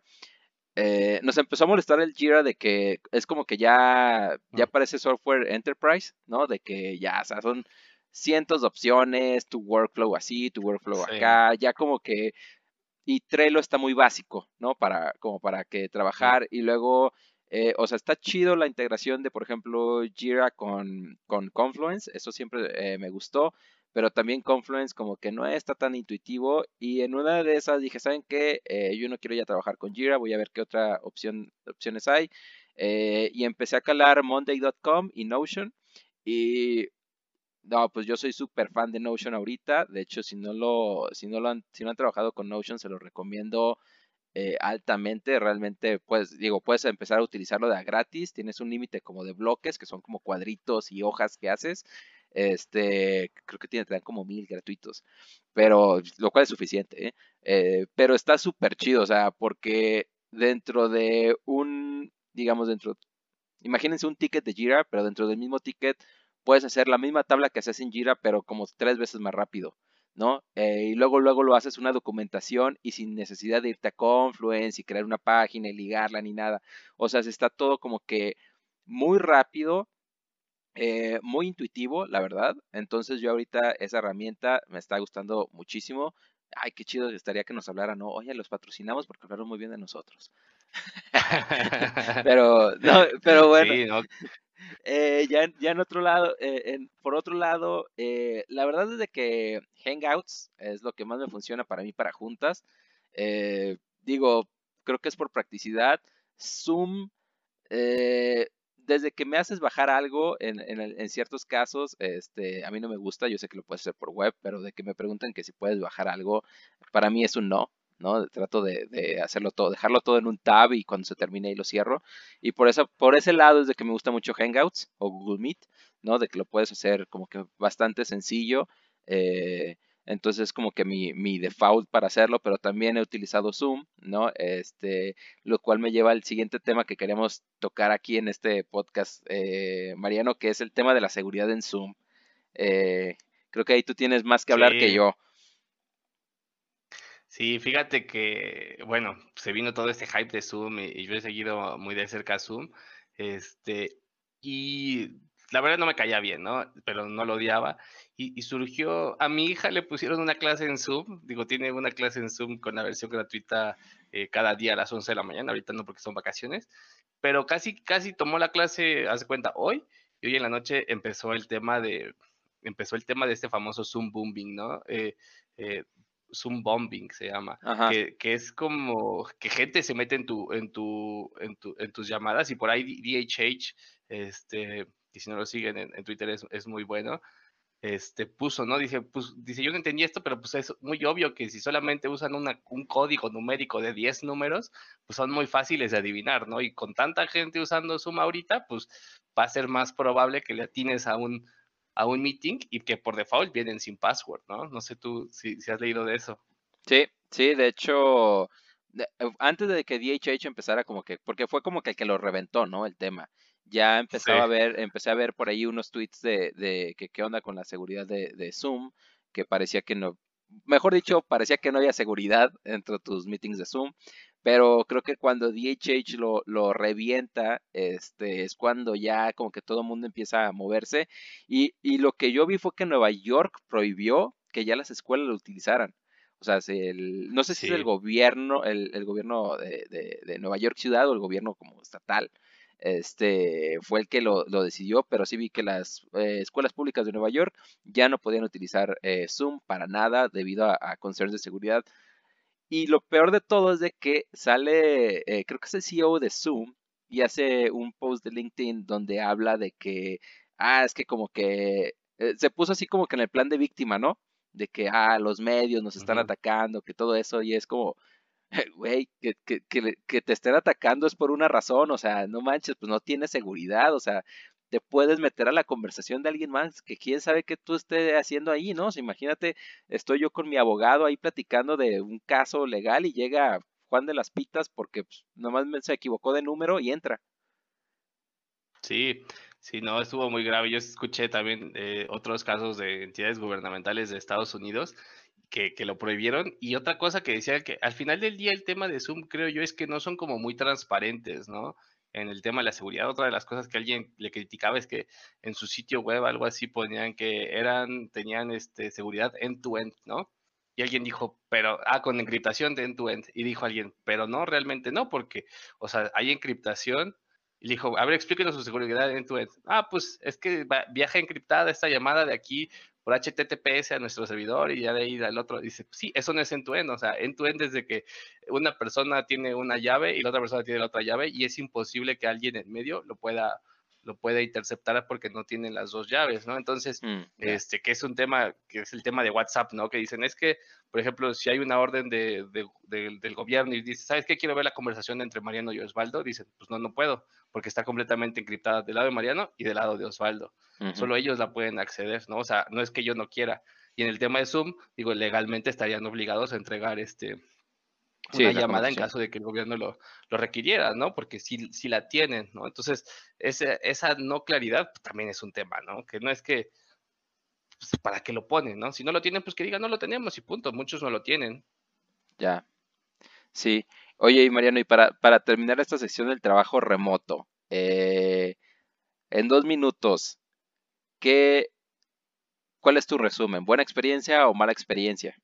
eh, nos empezó a molestar el Jira de que es como que ya, ya parece software enterprise, ¿no? De que ya, o sea, son cientos de opciones, tu workflow así, tu workflow acá, ya como que, y Trello está muy básico, ¿no? Para, como para que trabajar, y luego, eh, o sea, está chido la integración de, por ejemplo, Jira con, con Confluence, eso siempre eh, me gustó, pero también Confluence como que no está tan intuitivo y en una de esas dije, ¿saben qué? Eh, yo no quiero ya trabajar con Jira, voy a ver qué otra opción, opciones hay. Y empecé a calar Monday.com y Notion y no, pues yo soy súper fan de Notion ahorita. De hecho, si no lo, si no lo han, si no han trabajado con Notion, se lo recomiendo eh, altamente. Realmente, pues, digo, puedes empezar a utilizarlo de gratis. Tienes un límite como de bloques, que son como cuadritos y hojas que haces. Este, creo que tiene, te como mil gratuitos, pero lo cual es suficiente, ¿eh? Eh, pero está súper chido, o sea, porque dentro de un, digamos, dentro, imagínense un ticket de Jira, pero dentro del mismo ticket puedes hacer la misma tabla que haces en Jira, pero como tres veces más rápido. ¿No? Eh, y luego, luego lo haces una documentación y sin necesidad de irte a Confluence y crear una página y ligarla ni nada. O sea, se está todo como que muy rápido eh, muy intuitivo, la verdad. Entonces yo ahorita esa herramienta me está gustando muchísimo. Ay, qué chido estaría que nos hablaran, ¿no? Oye, los patrocinamos porque hablaron muy bien de nosotros. *laughs* *laughs* pero, no, pero bueno. Eh, ya, ya, en otro lado, eh, por otro lado, la verdad es de que Hangouts es lo que más me funciona para mí para juntas. digo, creo que es por practicidad. Zoom, desde que me haces bajar algo, en, en, ciertos casos, este, a mí no me gusta, yo sé que lo puedes hacer por web, pero de que me pregunten que si puedes bajar algo, para mí es un no, ¿no? Trato de, de, hacerlo todo, dejarlo todo en un tab y cuando se termine y lo cierro. Y por eso, por ese lado es de que me gusta mucho Hangouts o Google Meet, ¿no? De que lo puedes hacer como que bastante sencillo. Eh, entonces es como que mi, mi, default para hacerlo, pero también he utilizado Zoom, ¿no? Este, lo cual me lleva al siguiente tema que queremos tocar aquí en este podcast, eh, Mariano, que es el tema de la seguridad en Zoom. Eh, creo que ahí tú tienes más que hablar que yo. Sí, fíjate que, bueno, se vino todo este hype de Zoom y, yo he seguido muy de cerca Zoom. Este, y la verdad no me caía bien, ¿no? Pero no lo odiaba. Y, surgió, a mi hija le pusieron una clase en Zoom, digo, tiene una clase en Zoom con la versión gratuita eh, cada día a las 11 de la mañana, ahorita no porque son vacaciones, pero casi, casi tomó la clase, hace cuenta, hoy, y hoy en la noche empezó el tema de, empezó el tema de este famoso Zoom bombing, ¿no? Eh, eh, Zoom bombing se llama, que, que, es como que gente se mete en tu, en tu, en tu, en tus llamadas y por ahí DHH, este, y si no lo siguen en, Twitter es, es, muy bueno, este, puso, ¿no? Dice, pues, dice, yo no entendí esto, pero pues es muy obvio que si solamente usan un código numérico de 10 números, pues son muy fáciles de adivinar, ¿no? Y con tanta gente usando Zoom ahorita, pues va a ser más probable que le atines a un, a un meeting y que por default vienen sin password, ¿no? No sé tú si, si has leído de eso. Sí, sí, de hecho, eh, antes de que DHH empezara como que, porque fue como que el que lo reventó, ¿no? El tema ya empezaba a ver, empecé a ver por ahí unos tweets de, de que qué onda con la seguridad de, de, Zoom, que parecía que no, mejor dicho, parecía que no había seguridad entre tus meetings de Zoom, pero creo que cuando DHH lo, lo revienta, este, es cuando ya como que todo el mundo empieza a moverse, y, y lo que yo vi fue que Nueva York prohibió que ya las escuelas lo utilizaran. O sea, el, no sé si es el gobierno, el, el gobierno de, de, de, Nueva York ciudad o el gobierno como estatal, este, fue el que lo, decidió, pero sí vi que las eh, escuelas públicas de Nueva York ya no podían utilizar eh, Zoom para nada debido a, a de seguridad. Y lo peor de todo es de que sale, eh, creo que es el CEO de Zoom y hace un post de LinkedIn donde habla de que, ah, es que como que se puso así como que en el plan de víctima, ¿no? De que, ah, los medios nos están atacando, que todo eso, y es como, *laughs* güey, que, que, que, te estén atacando es por una razón, o sea, no manches, pues no tienes seguridad, o sea, te puedes meter a la conversación de alguien más que quién sabe qué tú estés haciendo ahí, ¿no? Imagínate, estoy yo con mi abogado ahí platicando de un caso legal y llega Juan de las Pitas porque pues, nomás se equivocó de número y entra. Sí, sí, no, estuvo muy grave. Yo escuché también eh, otros casos de entidades gubernamentales de Estados Unidos que, lo prohibieron. Y otra cosa que decía que al final del día el tema de Zoom, creo yo, es que no son como muy transparentes, ¿no? En el tema de la seguridad, otra de las cosas que alguien le criticaba es que en su sitio web algo así ponían que eran, tenían este, seguridad end-to-end, ¿no? Y alguien dijo, pero, ah, con encriptación de end-to-end. Y dijo alguien, pero no, realmente no, porque, o sea, hay encriptación. Y dijo, a ver, explíquenos su seguridad end-to-end. Ah, pues es que viaja encriptada esta llamada de aquí por HTTPS a nuestro servidor y ya de ahí al otro. Dice, sí, eso no es end-to-end, o sea, end-to-end desde que una persona tiene una llave y la otra persona tiene la otra llave y es imposible que alguien en medio lo pueda lo puede interceptar porque no tiene las dos llaves, ¿no? Entonces, mm, este, que es un tema, que es el tema de WhatsApp, ¿no? Que dicen, es que, por ejemplo, si hay una orden de, del gobierno y dice, ¿sabes qué? Quiero ver la conversación entre Mariano y Osvaldo, dicen, pues no, no puedo, porque está completamente encriptada del lado de Mariano y del lado de Osvaldo. Solo ellos la pueden acceder, ¿no? O sea, no es que yo no quiera. Y en el tema de Zoom, digo, legalmente estarían obligados a entregar este, una llamada en caso de que el gobierno lo, lo requiriera, ¿no? Porque si, si, la tienen, ¿no? Entonces, ese, esa no claridad también es un tema, ¿no? Que no es que, pues, ¿para qué lo ponen, no? Si no lo tienen, pues que digan, no lo tenemos y punto. Muchos no lo tienen. Ya. Sí. Oye, y Mariano, y para, para terminar esta sección del trabajo remoto, eh, en dos minutos, ¿qué, ¿cuál es tu resumen? ¿Buena experiencia o mala experiencia?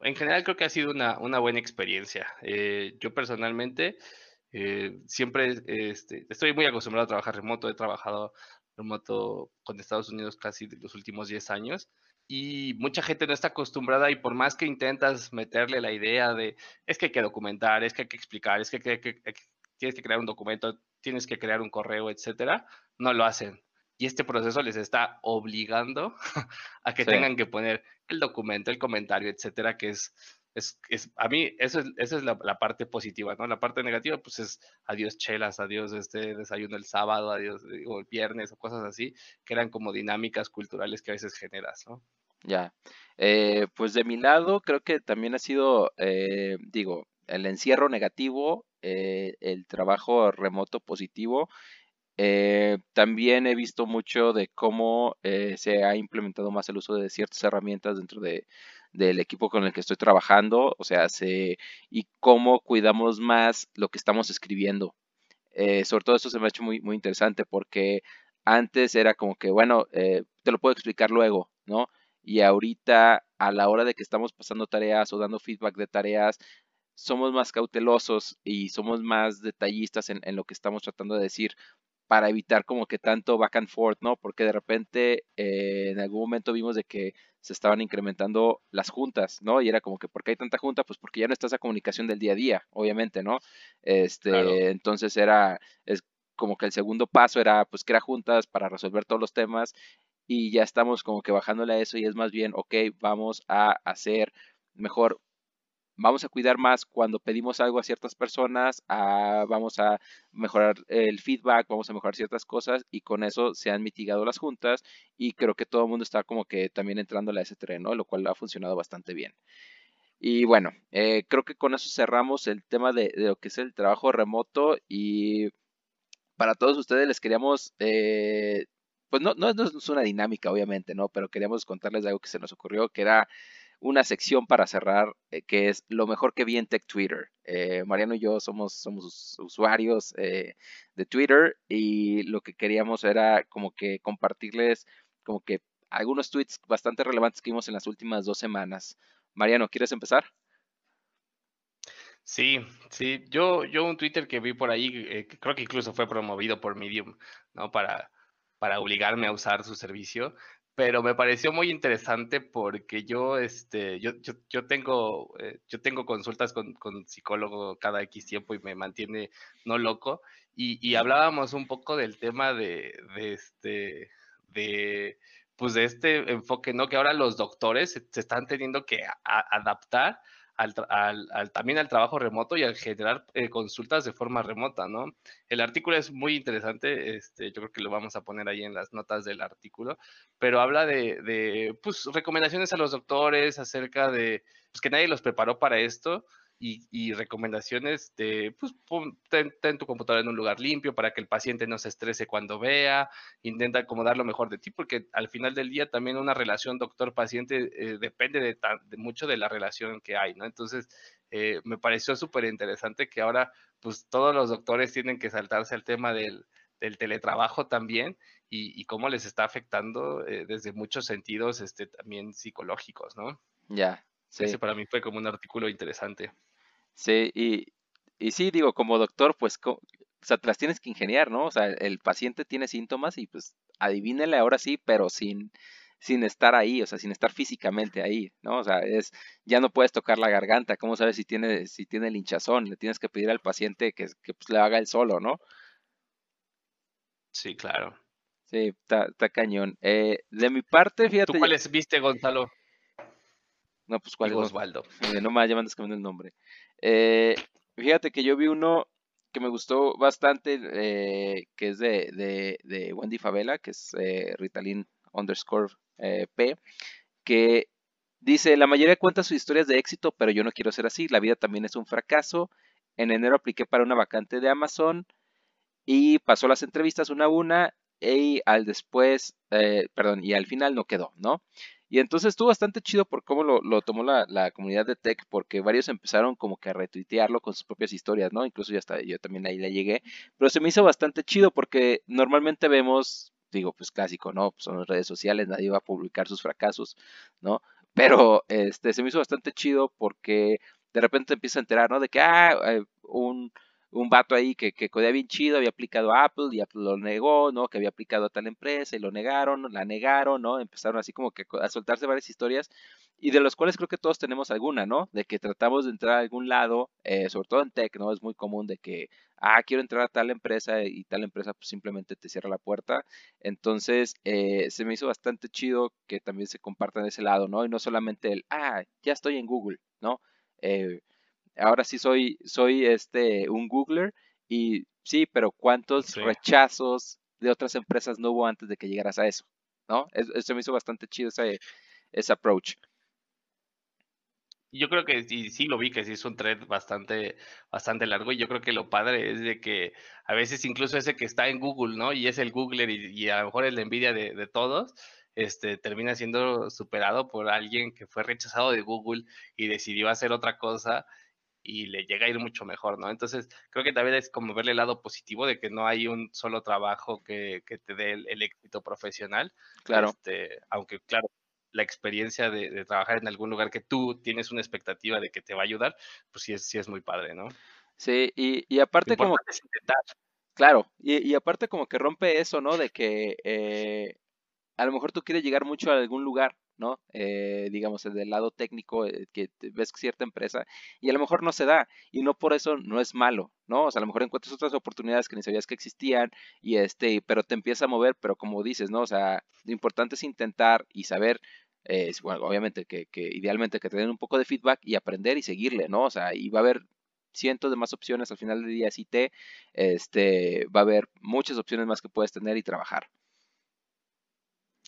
En general creo que ha sido una, buena experiencia. Eh, yo personalmente eh, siempre este, estoy muy acostumbrado a trabajar remoto, he trabajado remoto con Estados Unidos casi los últimos 10 años y mucha gente no está acostumbrada y por más que intentas meterle la idea de es que hay que documentar, es que hay que explicar, es que, que tienes que crear un documento, tienes que crear un correo, etcétera, no lo hacen y este proceso les está obligando *laughs* a que tengan que poner el documento, el comentario, etcétera, que es, es, es a mí, eso es, esa es la, parte positiva, ¿no? La parte negativa, pues es adiós chelas, adiós este desayuno el sábado, adiós o el viernes o cosas así, que eran como dinámicas culturales que a veces generas, ¿no? Ya, eh, pues de mi lado creo que también ha sido, eh, digo, el encierro negativo, eh, el trabajo remoto positivo eh, también he visto mucho de cómo eh, se ha implementado más el uso de ciertas herramientas dentro de, del equipo con el que estoy trabajando, o sea, se, y cómo cuidamos más lo que estamos escribiendo. Eh, sobre todo eso se me ha hecho muy, muy interesante porque antes era como que, bueno, te lo puedo explicar luego, ¿no? Y ahorita, a la hora de que estamos pasando tareas o dando feedback de tareas, somos más cautelosos y somos más detallistas en, en, lo que estamos tratando de decir para evitar como que tanto back and forth, ¿no? Porque de repente eh, en algún momento vimos de que se estaban incrementando las juntas, ¿no? Y era como que, ¿por qué hay tanta junta? Pues porque ya no está esa comunicación del día a día, obviamente, ¿no? Este, entonces era, es, como que el segundo paso era pues crear juntas para resolver todos los temas y ya estamos como que bajándole a eso y es más bien, ok, vamos a hacer mejor, vamos a cuidar más cuando pedimos algo a ciertas personas, vamos a mejorar el feedback, vamos a mejorar ciertas cosas y con eso se han mitigado las juntas y creo que todo el mundo está como que también entrándole a ese terreno, lo cual ha funcionado bastante bien. Y bueno, eh, creo que con eso cerramos el tema de, lo que es el trabajo remoto y para todos ustedes les queríamos, eh, pues no, no, es una dinámica obviamente, ¿no? Pero queríamos contarles algo que se nos ocurrió, que era una sección para cerrar, eh, que es lo mejor que vi en Tech Twitter. Mariano y yo somos, somos usuarios de Twitter y lo que queríamos era como que compartirles como que algunos tweets bastante relevantes que vimos en las últimas dos semanas. Mariano, ¿quieres empezar? Sí, sí, yo, yo un Twitter que vi por ahí, eh, creo que incluso fue promovido por Medium, ¿no? Para, para obligarme a usar su servicio, pero me pareció muy interesante porque yo, este, yo, yo, tengo, eh, yo tengo consultas con, con, psicólogo cada X tiempo y me mantiene no loco, y, y hablábamos un poco del tema de, de este, de pues de este enfoque, ¿no? Que ahora los doctores se, están teniendo que adaptar al, al, también al trabajo remoto y al generar eh, consultas de forma remota, ¿no? El artículo es muy interesante, este, yo creo que lo vamos a poner ahí en las notas del artículo, pero habla de, de pues, recomendaciones a los doctores acerca de, pues, que nadie los preparó para esto, y, recomendaciones de, pues, ten, tu computadora en un lugar limpio para que el paciente no se estrese cuando vea, intenta acomodar lo mejor de ti, porque al final del día también una relación doctor-paciente eh, depende de, mucho de la relación que hay, ¿no? Entonces, eh, me pareció súper interesante que ahora, pues, todos los doctores tienen que saltarse al tema del, teletrabajo también y, cómo les está afectando eh, desde muchos sentidos, este, también psicológicos, ¿no? Ya. Ese para mí fue como un artículo interesante. Sí, y, y sí, digo, como doctor, pues, o sea, te las tienes que ingeniar, ¿no? O sea, el paciente tiene síntomas y pues adivínele ahora sí, pero sin, sin estar ahí, o sea, sin estar físicamente ahí, ¿no? O sea, es, ya no puedes tocar la garganta, ¿cómo sabes si tiene, si tiene el hinchazón? Le tienes que pedir al paciente que, que pues, le haga el solo, ¿no? Sí, claro. Sí, está, cañón. Eh, de mi parte, fíjate. ¿Tú cuáles viste, Gonzalo? No, pues cuál es Osvaldo. no me llaman cambiando el nombre. Eh, fíjate que yo vi uno que me gustó bastante, eh, que es de, de, Wendy Favela, que es eh, Ritalin underscore P, que dice, la mayoría cuenta sus historias de éxito, pero yo no quiero ser así, la vida también es un fracaso. En enero apliqué para una vacante de Amazon y pasó las entrevistas una a una y al después, perdón, y al final no quedó, ¿no? Y entonces estuvo bastante chido por cómo lo, tomó la, comunidad de tech, porque varios empezaron como que a retuitearlo con sus propias historias, ¿no? Incluso ya hasta yo también ahí le llegué. Pero se me hizo bastante chido porque normalmente vemos, digo, pues clásico, ¿no? Pues, son las redes sociales, nadie va a publicar sus fracasos, ¿no? Pero este se me hizo bastante chido porque de repente empieza a enterar, ¿no? De que, ah, eh, un un vato ahí que, que codea bien chido, había aplicado a Apple y Apple lo negó, ¿no? Que había aplicado a tal empresa y lo negaron, la negaron, ¿no? Empezaron así como que a soltarse varias historias y de los cuales creo que todos tenemos alguna, ¿no? De que tratamos de entrar a algún lado, eh, sobre todo en tech, ¿no? Es muy común de que, ah, quiero entrar a tal empresa y tal empresa pues simplemente te cierra la puerta. Entonces, eh, se me hizo bastante chido que también se compartan ese lado, ¿no? Y no solamente el, ah, ya estoy en Google, ¿no? Eh, ahora sí soy, soy este, un Googler y sí, pero ¿cuántos rechazos de otras empresas no hubo antes de que llegaras a eso? ¿No? Eso me hizo bastante chido ese, ese approach. Yo creo que sí, sí lo vi, que sí es un thread bastante, bastante largo y yo creo que lo padre es de que a veces incluso ese que está en Google, ¿no? Y es el Googler y, a lo mejor es la envidia de, de todos, este, termina siendo superado por alguien que fue rechazado de Google y decidió hacer otra cosa y le llega a ir mucho mejor, ¿no? Entonces, creo que también es como verle el lado positivo de que no hay un solo trabajo que, te dé el, éxito profesional. Claro. Este, aunque, claro, la experiencia de, trabajar en algún lugar que tú tienes una expectativa de que te va a ayudar, pues sí es, sí es muy padre, ¿no? Sí, y, aparte como... Claro, y, aparte como que rompe eso, ¿no? De que... Eh, a lo mejor tú quieres llegar mucho a algún lugar, ¿no? Eh, digamos, del lado técnico, eh, que ves cierta empresa, y a lo mejor no se da, y no por eso no es malo, ¿no? O sea, a lo mejor encuentras otras oportunidades que ni sabías que existían, y este, pero te empieza a mover, pero como dices, ¿no? O sea, lo importante es intentar y saber eh, bueno, obviamente que, que, idealmente que te den un poco de feedback y aprender y seguirle, ¿no? O sea, y va a haber cientos de más opciones al final del día, si te, este, va a haber muchas opciones más que puedes tener y trabajar.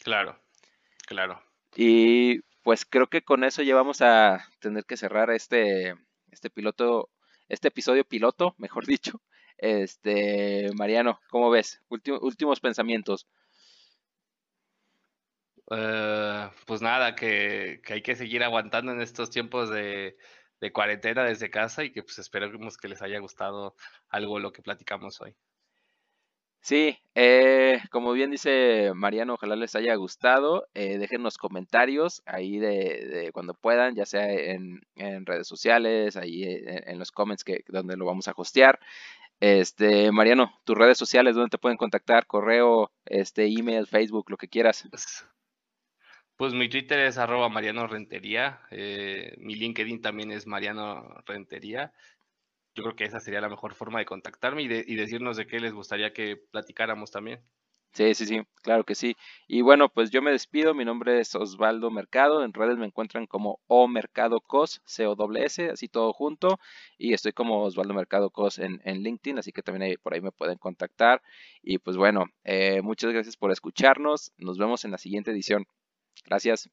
Claro, claro. Y pues creo que con eso ya vamos a tener que cerrar este, este piloto, este episodio piloto, mejor *laughs* dicho. Este, Mariano, ¿cómo ves? últimos pensamientos. Eh, pues nada, que, hay que seguir aguantando en estos tiempos de, cuarentena desde casa y que pues esperemos que les haya gustado algo lo que platicamos hoy. Sí, eh, como bien dice Mariano, ojalá les haya gustado. Eh, déjenos comentarios ahí de, cuando puedan, ya sea en, redes sociales, ahí en, los comments que donde lo vamos a hostear. Este, Mariano, tus redes sociales, ¿dónde te pueden contactar? Correo, este, email, Facebook, lo que quieras. Pues, pues mi Twitter es arroba Mariano Rentería, eh, mi LinkedIn también es Mariano Rentería. Yo creo que esa sería la mejor forma de contactarme y, de, decirnos de qué les gustaría que platicáramos también. Sí, sí, sí, claro que sí. Y bueno, pues yo me despido. Mi nombre es Osvaldo Mercado. En redes me encuentran como O Mercado Cos, C O S, así todo junto. Y estoy como Osvaldo Mercado Cos en, LinkedIn, así que también por ahí me pueden contactar. Y pues bueno, eh, muchas gracias por escucharnos. Nos vemos en la siguiente edición. Gracias.